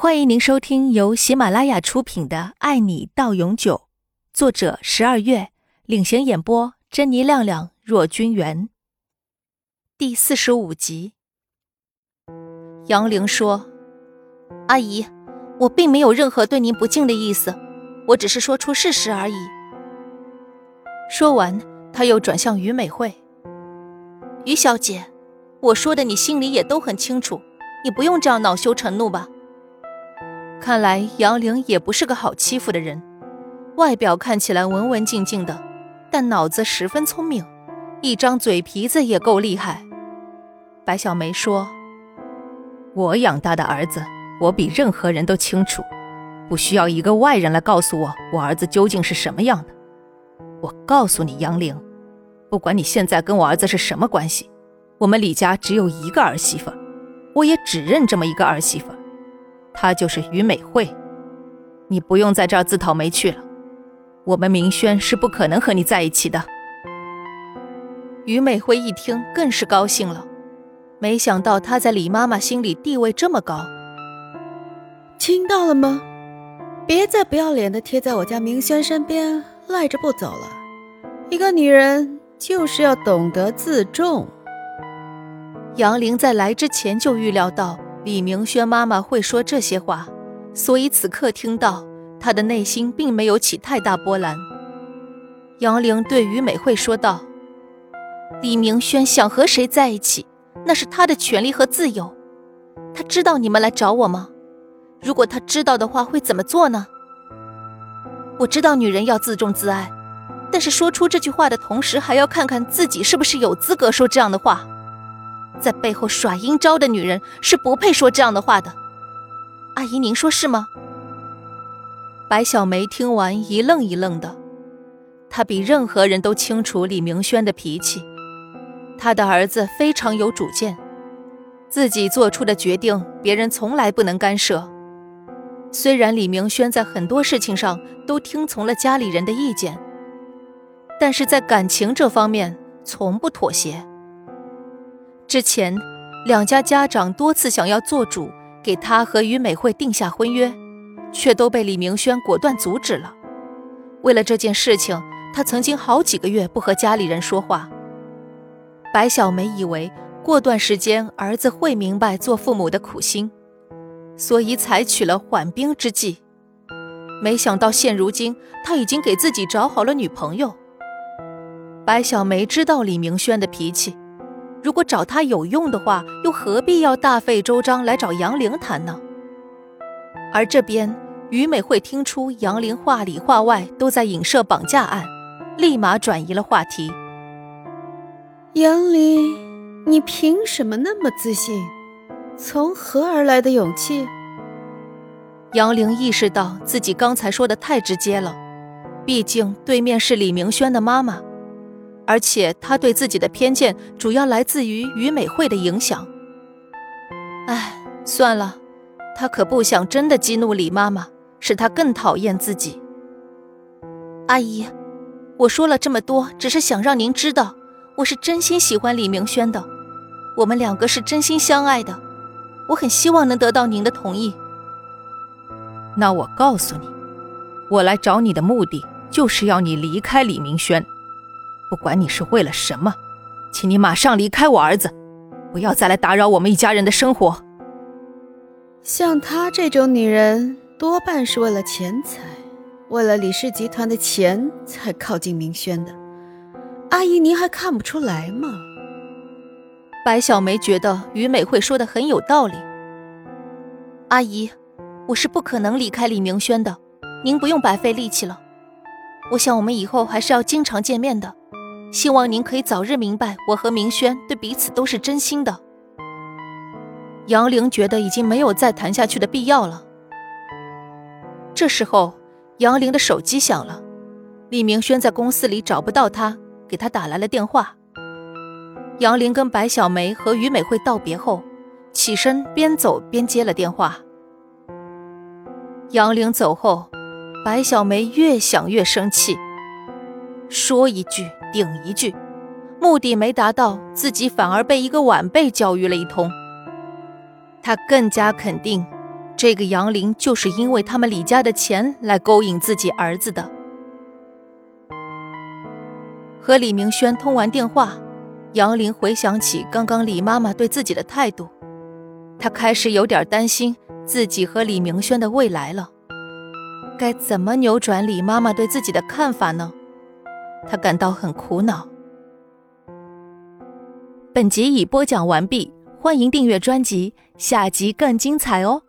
欢迎您收听由喜马拉雅出品的《爱你到永久》，作者十二月领衔演播，珍妮、亮亮、若君元。第四十五集。杨玲说：“阿姨，我并没有任何对您不敬的意思，我只是说出事实而已。”说完，他又转向于美惠：“于小姐，我说的你心里也都很清楚，你不用这样恼羞成怒吧。”看来杨玲也不是个好欺负的人，外表看起来文文静静的，但脑子十分聪明，一张嘴皮子也够厉害。白小梅说：“我养大的儿子，我比任何人都清楚，不需要一个外人来告诉我我儿子究竟是什么样的。我告诉你，杨玲，不管你现在跟我儿子是什么关系，我们李家只有一个儿媳妇，我也只认这么一个儿媳妇。”她就是于美惠，你不用在这儿自讨没趣了。我们明轩是不可能和你在一起的。于美惠一听更是高兴了，没想到她在李妈妈心里地位这么高。听到了吗？别再不要脸的贴在我家明轩身边赖着不走了。一个女人就是要懂得自重。杨玲在来之前就预料到。李明轩妈妈会说这些话，所以此刻听到，他的内心并没有起太大波澜。杨玲对于美惠说道：“李明轩想和谁在一起，那是他的权利和自由。他知道你们来找我吗？如果他知道的话，会怎么做呢？我知道女人要自重自爱，但是说出这句话的同时，还要看看自己是不是有资格说这样的话。”在背后耍阴招的女人是不配说这样的话的，阿姨，您说是吗？白小梅听完一愣一愣的，她比任何人都清楚李明轩的脾气，他的儿子非常有主见，自己做出的决定别人从来不能干涉。虽然李明轩在很多事情上都听从了家里人的意见，但是在感情这方面从不妥协。之前，两家家长多次想要做主，给他和于美惠定下婚约，却都被李明轩果断阻止了。为了这件事情，他曾经好几个月不和家里人说话。白小梅以为过段时间儿子会明白做父母的苦心，所以采取了缓兵之计。没想到现如今，他已经给自己找好了女朋友。白小梅知道李明轩的脾气。如果找他有用的话，又何必要大费周章来找杨玲谈呢？而这边于美惠听出杨玲话里话外都在影射绑架案，立马转移了话题。杨玲，你凭什么那么自信？从何而来的勇气？杨玲意识到自己刚才说的太直接了，毕竟对面是李明轩的妈妈。而且他对自己的偏见主要来自于于美惠的影响。唉，算了，他可不想真的激怒李妈妈，使她更讨厌自己。阿姨，我说了这么多，只是想让您知道，我是真心喜欢李明轩的，我们两个是真心相爱的，我很希望能得到您的同意。那我告诉你，我来找你的目的就是要你离开李明轩。不管你是为了什么，请你马上离开我儿子，不要再来打扰我们一家人的生活。像她这种女人，多半是为了钱财，为了李氏集团的钱才靠近明轩的。阿姨，您还看不出来吗？白小梅觉得于美惠说的很有道理。阿姨，我是不可能离开李明轩的，您不用白费力气了。我想我们以后还是要经常见面的。希望您可以早日明白，我和明轩对彼此都是真心的。杨玲觉得已经没有再谈下去的必要了。这时候，杨玲的手机响了，李明轩在公司里找不到他，给他打来了电话。杨玲跟白小梅和于美惠道别后，起身边走边接了电话。杨玲走后，白小梅越想越生气，说一句。顶一句，目的没达到，自己反而被一个晚辈教育了一通。他更加肯定，这个杨林就是因为他们李家的钱来勾引自己儿子的。和李明轩通完电话，杨林回想起刚刚李妈妈对自己的态度，他开始有点担心自己和李明轩的未来了。该怎么扭转李妈妈对自己的看法呢？他感到很苦恼。本集已播讲完毕，欢迎订阅专辑，下集更精彩哦。